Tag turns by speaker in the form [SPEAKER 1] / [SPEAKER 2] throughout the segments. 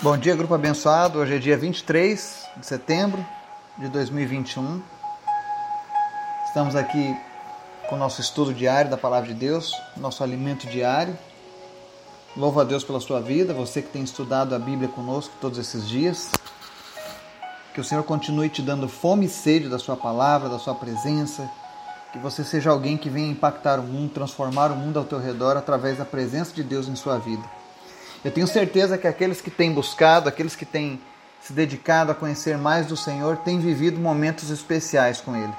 [SPEAKER 1] Bom dia, grupo abençoado. Hoje é dia 23 de setembro de 2021. Estamos aqui com o nosso estudo diário da Palavra de Deus, nosso alimento diário. Louvo a Deus pela sua vida, você que tem estudado a Bíblia conosco todos esses dias. Que o Senhor continue te dando fome e sede da sua palavra, da sua presença. Que você seja alguém que venha impactar o mundo, transformar o mundo ao teu redor através da presença de Deus em sua vida. Eu tenho certeza que aqueles que têm buscado, aqueles que têm se dedicado a conhecer mais do Senhor, têm vivido momentos especiais com Ele.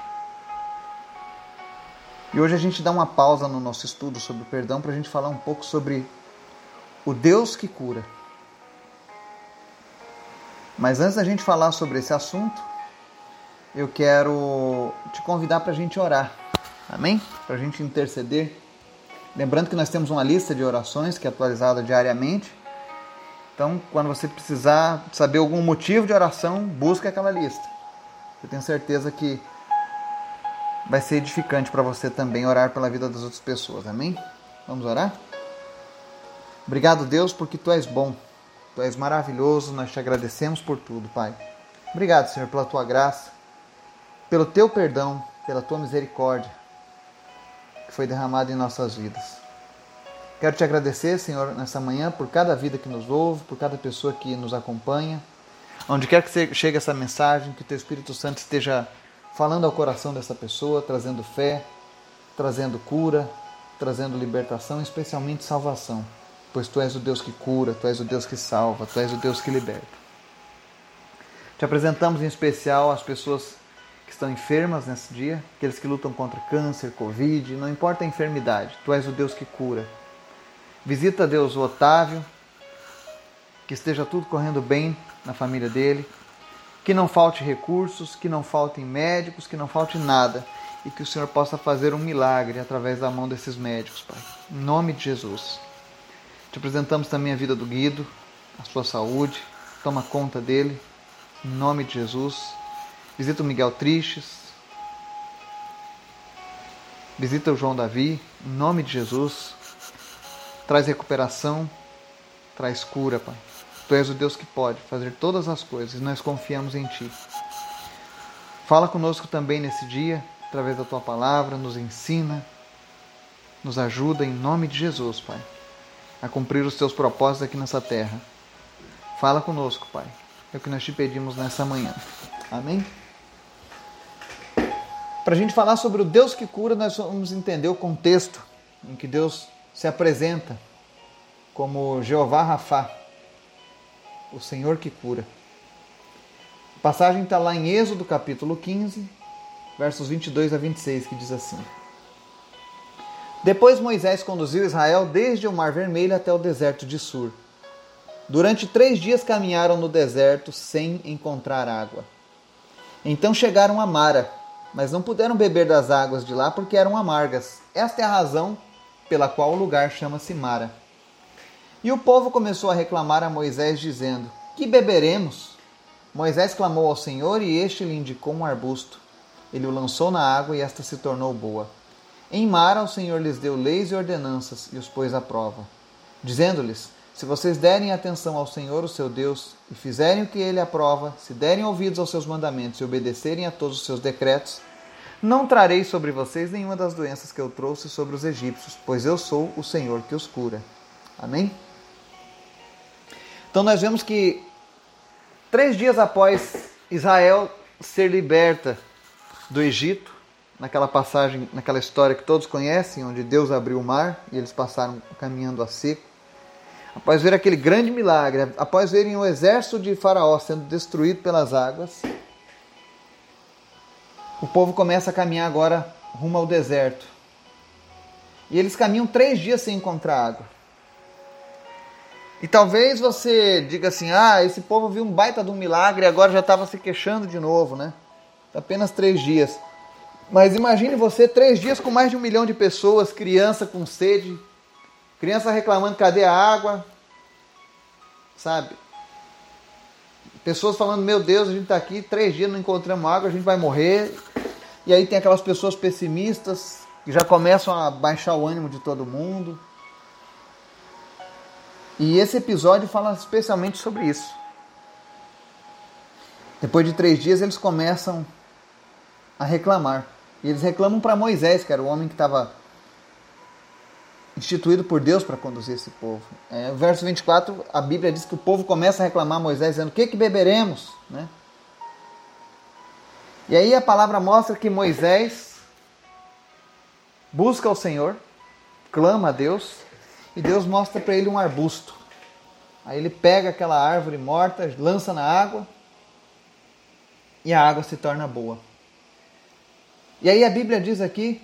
[SPEAKER 1] E hoje a gente dá uma pausa no nosso estudo sobre o perdão para a gente falar um pouco sobre o Deus que cura. Mas antes da gente falar sobre esse assunto, eu quero te convidar para a gente orar. Amém? Para a gente interceder Lembrando que nós temos uma lista de orações que é atualizada diariamente. Então, quando você precisar saber algum motivo de oração, busque aquela lista. Eu tenho certeza que vai ser edificante para você também orar pela vida das outras pessoas. Amém? Vamos orar? Obrigado, Deus, porque tu és bom. Tu és maravilhoso. Nós te agradecemos por tudo, Pai. Obrigado, Senhor, pela tua graça, pelo teu perdão, pela tua misericórdia que foi derramado em nossas vidas. Quero te agradecer, Senhor, nessa manhã por cada vida que nos ouve, por cada pessoa que nos acompanha. Onde quer que chegue essa mensagem, que o Teu Espírito Santo esteja falando ao coração dessa pessoa, trazendo fé, trazendo cura, trazendo libertação, especialmente salvação. Pois Tu és o Deus que cura, Tu és o Deus que salva, Tu és o Deus que liberta. Te apresentamos em especial as pessoas que estão enfermas nesse dia, aqueles que lutam contra câncer, Covid, não importa a enfermidade, tu és o Deus que cura. Visita, Deus, o Otávio, que esteja tudo correndo bem na família dele, que não falte recursos, que não faltem médicos, que não falte nada e que o Senhor possa fazer um milagre através da mão desses médicos, Pai. Em nome de Jesus. Te apresentamos também a vida do Guido, a sua saúde, toma conta dele, em nome de Jesus. Visita o Miguel Tristes. Visita o João Davi, em nome de Jesus. Traz recuperação, traz cura, Pai. Tu és o Deus que pode fazer todas as coisas e nós confiamos em Ti. Fala conosco também nesse dia, através da Tua palavra, nos ensina, nos ajuda em nome de Jesus, Pai, a cumprir os Teus propósitos aqui nessa terra. Fala conosco, Pai. É o que nós te pedimos nessa manhã. Amém? Para a gente falar sobre o Deus que cura, nós vamos entender o contexto em que Deus se apresenta como Jeová Rafá, o Senhor que cura. A passagem está lá em Êxodo capítulo 15, versos 22 a 26, que diz assim: Depois Moisés conduziu Israel desde o Mar Vermelho até o deserto de Sur. Durante três dias caminharam no deserto sem encontrar água. Então chegaram a Mara mas não puderam beber das águas de lá porque eram amargas. Esta é a razão pela qual o lugar chama-se Mara. E o povo começou a reclamar a Moisés, dizendo: Que beberemos? Moisés clamou ao Senhor e este lhe indicou um arbusto. Ele o lançou na água e esta se tornou boa. Em Mara o Senhor lhes deu leis e ordenanças e os pôs à prova, dizendo-lhes: se vocês derem atenção ao Senhor, o seu Deus, e fizerem o que ele aprova, se derem ouvidos aos seus mandamentos e obedecerem a todos os seus decretos, não trarei sobre vocês nenhuma das doenças que eu trouxe sobre os egípcios, pois eu sou o Senhor que os cura. Amém? Então nós vemos que três dias após Israel ser liberta do Egito, naquela passagem, naquela história que todos conhecem, onde Deus abriu o mar e eles passaram caminhando a seco, após ver aquele grande milagre, após verem o exército de Faraó sendo destruído pelas águas, o povo começa a caminhar agora rumo ao deserto. E eles caminham três dias sem encontrar água. E talvez você diga assim: ah, esse povo viu um baita de um milagre e agora já estava se queixando de novo, né? Apenas três dias. Mas imagine você três dias com mais de um milhão de pessoas, criança com sede, Criança reclamando, cadê a água? Sabe? Pessoas falando, meu Deus, a gente está aqui três dias, não encontramos água, a gente vai morrer. E aí tem aquelas pessoas pessimistas que já começam a baixar o ânimo de todo mundo. E esse episódio fala especialmente sobre isso. Depois de três dias, eles começam a reclamar. E eles reclamam para Moisés, que era o homem que estava instituído por Deus para conduzir esse povo. É, verso 24, a Bíblia diz que o povo começa a reclamar a Moisés, dizendo: O que, que beberemos? Né? E aí a palavra mostra que Moisés busca o Senhor, clama a Deus, e Deus mostra para ele um arbusto. Aí ele pega aquela árvore morta, lança na água, e a água se torna boa. E aí a Bíblia diz aqui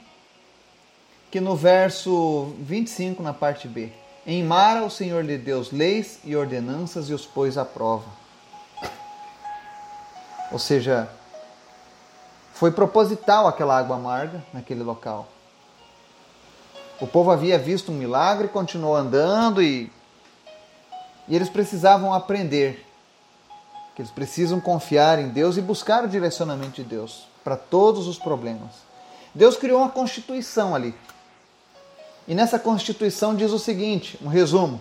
[SPEAKER 1] que no verso 25, na parte B, em Mara o Senhor lhe deu leis e ordenanças e os pôs à prova. Ou seja, foi proposital aquela água amarga naquele local. O povo havia visto um milagre, continuou andando e, e eles precisavam aprender que eles precisam confiar em Deus e buscar o direcionamento de Deus para todos os problemas. Deus criou uma constituição ali. E nessa constituição diz o seguinte: um resumo.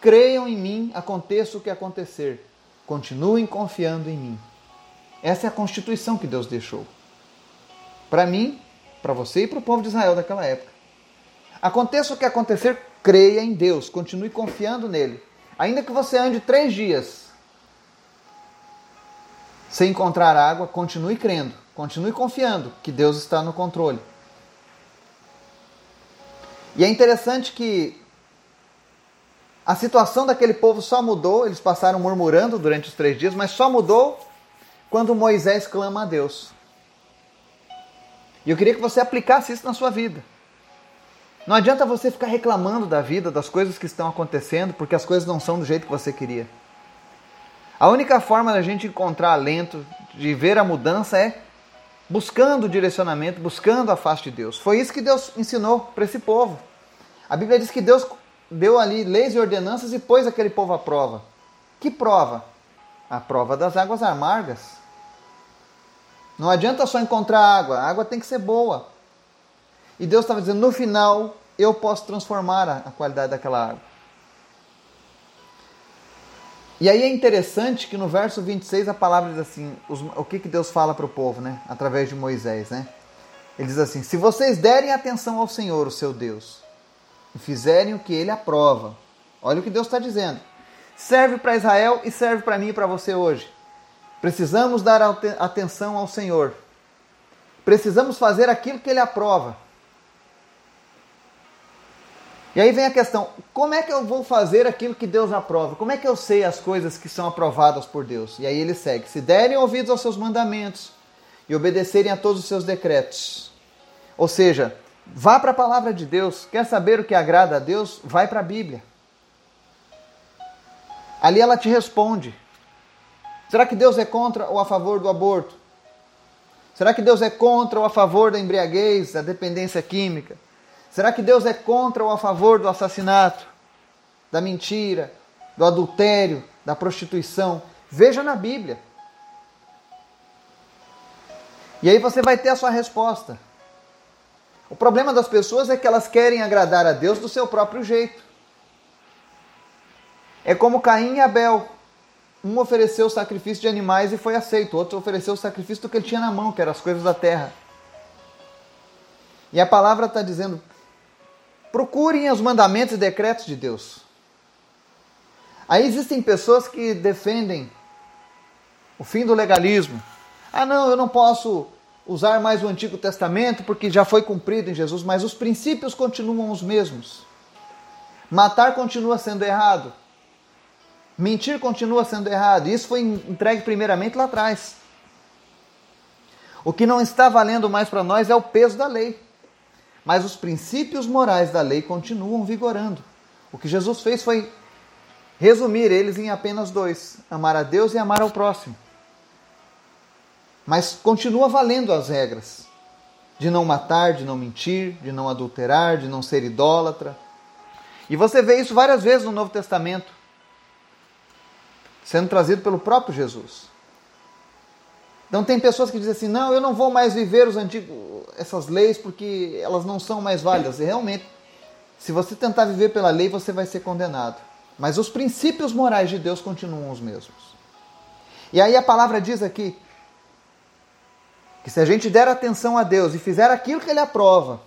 [SPEAKER 1] Creiam em mim, aconteça o que acontecer. Continuem confiando em mim. Essa é a constituição que Deus deixou. Para mim, para você e para o povo de Israel daquela época. Aconteça o que acontecer, creia em Deus, continue confiando nele. Ainda que você ande três dias sem encontrar água, continue crendo, continue confiando que Deus está no controle. E é interessante que a situação daquele povo só mudou, eles passaram murmurando durante os três dias, mas só mudou quando Moisés clama a Deus. E eu queria que você aplicasse isso na sua vida. Não adianta você ficar reclamando da vida, das coisas que estão acontecendo, porque as coisas não são do jeito que você queria. A única forma da gente encontrar alento, de ver a mudança é buscando o direcionamento, buscando a face de Deus. Foi isso que Deus ensinou para esse povo. A Bíblia diz que Deus deu ali leis e ordenanças e pôs aquele povo à prova. Que prova? A prova das águas amargas. Não adianta só encontrar água, a água tem que ser boa. E Deus estava dizendo: no final, eu posso transformar a qualidade daquela água. E aí é interessante que no verso 26 a palavra diz assim, os, o que, que Deus fala para o povo, né? Através de Moisés, né? Ele diz assim, se vocês derem atenção ao Senhor, o seu Deus, e fizerem o que ele aprova, olha o que Deus está dizendo. Serve para Israel e serve para mim e para você hoje. Precisamos dar atenção ao Senhor. Precisamos fazer aquilo que ele aprova. E aí vem a questão: como é que eu vou fazer aquilo que Deus aprova? Como é que eu sei as coisas que são aprovadas por Deus? E aí ele segue: se derem ouvidos aos seus mandamentos e obedecerem a todos os seus decretos. Ou seja, vá para a palavra de Deus. Quer saber o que agrada a Deus? Vai para a Bíblia. Ali ela te responde. Será que Deus é contra ou a favor do aborto? Será que Deus é contra ou a favor da embriaguez, da dependência química? Será que Deus é contra ou a favor do assassinato, da mentira, do adultério, da prostituição? Veja na Bíblia. E aí você vai ter a sua resposta. O problema das pessoas é que elas querem agradar a Deus do seu próprio jeito. É como Caim e Abel. Um ofereceu o sacrifício de animais e foi aceito, o outro ofereceu o sacrifício do que ele tinha na mão, que eram as coisas da terra. E a palavra está dizendo: Procurem os mandamentos e decretos de Deus. Aí existem pessoas que defendem o fim do legalismo. Ah, não, eu não posso usar mais o Antigo Testamento porque já foi cumprido em Jesus, mas os princípios continuam os mesmos. Matar continua sendo errado. Mentir continua sendo errado. Isso foi entregue primeiramente lá atrás. O que não está valendo mais para nós é o peso da lei. Mas os princípios morais da lei continuam vigorando. O que Jesus fez foi resumir eles em apenas dois: amar a Deus e amar ao próximo. Mas continua valendo as regras de não matar, de não mentir, de não adulterar, de não ser idólatra. E você vê isso várias vezes no Novo Testamento, sendo trazido pelo próprio Jesus. Então tem pessoas que dizem assim, não, eu não vou mais viver os antigos, essas leis porque elas não são mais válidas. E realmente, se você tentar viver pela lei, você vai ser condenado. mas os princípios morais de Deus continuam os mesmos. E aí a palavra diz aqui que se a gente der atenção a Deus e fizer aquilo que Ele aprova,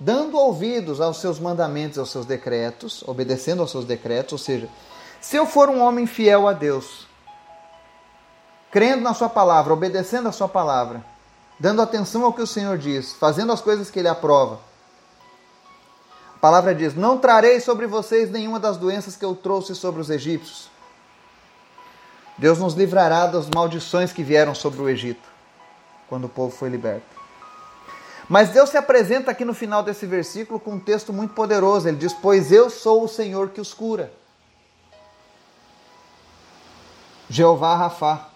[SPEAKER 1] dando ouvidos aos seus mandamentos, aos seus decretos, obedecendo aos seus decretos, ou seja, se eu for um homem fiel a Deus, crendo na Sua palavra, obedecendo a Sua palavra, dando atenção ao que o Senhor diz, fazendo as coisas que Ele aprova, a palavra diz: Não trarei sobre vocês nenhuma das doenças que eu trouxe sobre os egípcios. Deus nos livrará das maldições que vieram sobre o Egito, quando o povo foi liberto. Mas Deus se apresenta aqui no final desse versículo com um texto muito poderoso. Ele diz: Pois eu sou o Senhor que os cura. Jeová Rafá,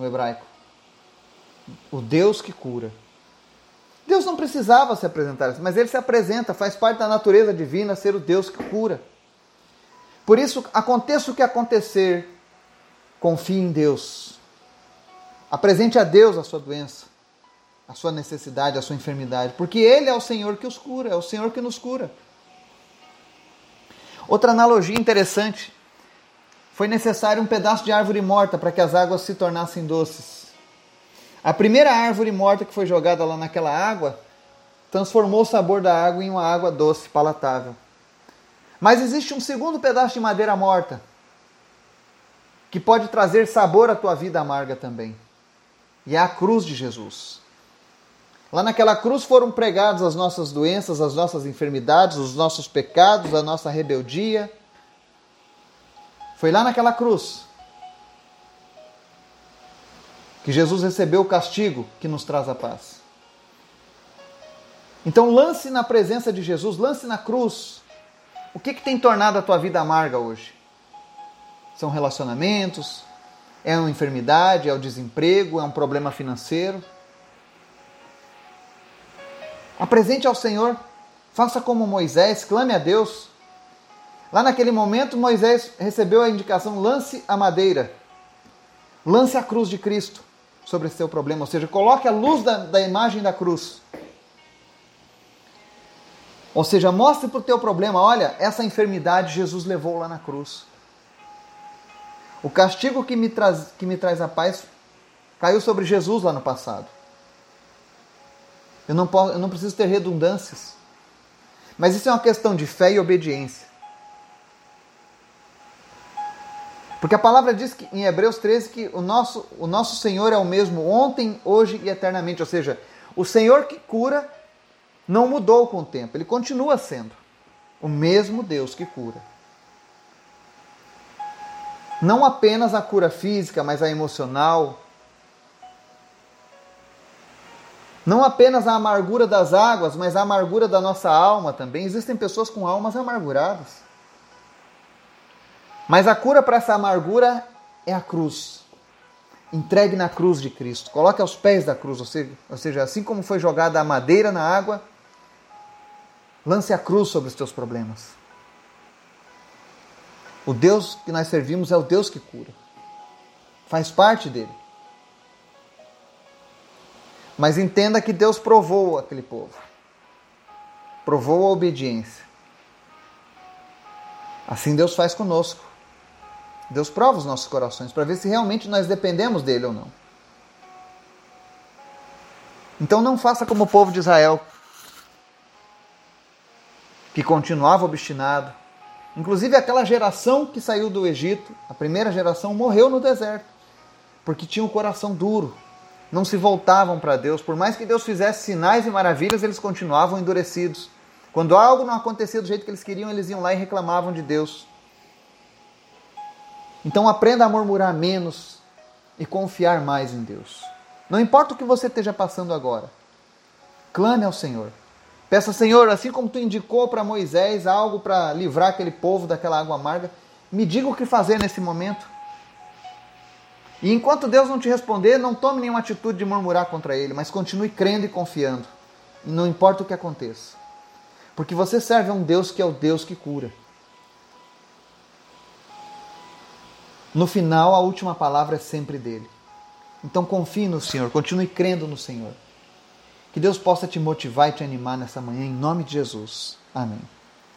[SPEAKER 1] no hebraico. O Deus que cura. Deus não precisava se apresentar, mas ele se apresenta, faz parte da natureza divina ser o Deus que cura. Por isso, aconteça o que acontecer, confie em Deus. Apresente a Deus a sua doença, a sua necessidade, a sua enfermidade, porque Ele é o Senhor que os cura, é o Senhor que nos cura. Outra analogia interessante: foi necessário um pedaço de árvore morta para que as águas se tornassem doces. A primeira árvore morta que foi jogada lá naquela água transformou o sabor da água em uma água doce, palatável. Mas existe um segundo pedaço de madeira morta que pode trazer sabor à tua vida amarga também. E é a cruz de Jesus. Lá naquela cruz foram pregadas as nossas doenças, as nossas enfermidades, os nossos pecados, a nossa rebeldia. Foi lá naquela cruz que Jesus recebeu o castigo que nos traz a paz. Então lance na presença de Jesus, lance na cruz. O que, que tem tornado a tua vida amarga hoje? São relacionamentos? É uma enfermidade? É o desemprego? É um problema financeiro? Apresente ao Senhor, faça como Moisés, clame a Deus. Lá naquele momento, Moisés recebeu a indicação: lance a madeira, lance a cruz de Cristo sobre seu problema. Ou seja, coloque a luz da, da imagem da cruz. Ou seja, mostre para o teu problema, olha, essa enfermidade Jesus levou lá na cruz. O castigo que me, traz, que me traz a paz caiu sobre Jesus lá no passado. Eu não, posso, eu não preciso ter redundâncias. Mas isso é uma questão de fé e obediência. Porque a palavra diz que, em Hebreus 13 que o nosso, o nosso Senhor é o mesmo ontem, hoje e eternamente. Ou seja, o Senhor que cura não mudou com o tempo, ele continua sendo o mesmo Deus que cura. Não apenas a cura física, mas a emocional. Não apenas a amargura das águas, mas a amargura da nossa alma também. Existem pessoas com almas amarguradas. Mas a cura para essa amargura é a cruz. Entregue na cruz de Cristo. Coloque aos pés da cruz, ou seja, ou seja, assim como foi jogada a madeira na água, lance a cruz sobre os teus problemas. O Deus que nós servimos é o Deus que cura. Faz parte dele. Mas entenda que Deus provou aquele povo. Provou a obediência. Assim Deus faz conosco. Deus prova os nossos corações para ver se realmente nós dependemos dele ou não. Então não faça como o povo de Israel, que continuava obstinado. Inclusive aquela geração que saiu do Egito, a primeira geração, morreu no deserto, porque tinha o um coração duro, não se voltavam para Deus. Por mais que Deus fizesse sinais e maravilhas, eles continuavam endurecidos. Quando algo não acontecia do jeito que eles queriam, eles iam lá e reclamavam de Deus. Então aprenda a murmurar menos e confiar mais em Deus. Não importa o que você esteja passando agora, clame ao Senhor. Peça, Senhor, assim como tu indicou para Moisés algo para livrar aquele povo daquela água amarga, me diga o que fazer nesse momento. E enquanto Deus não te responder, não tome nenhuma atitude de murmurar contra Ele, mas continue crendo e confiando. Não importa o que aconteça. Porque você serve a um Deus que é o Deus que cura. No final, a última palavra é sempre dele. Então confie no Senhor, continue crendo no Senhor. Que Deus possa te motivar e te animar nessa manhã, em nome de Jesus. Amém.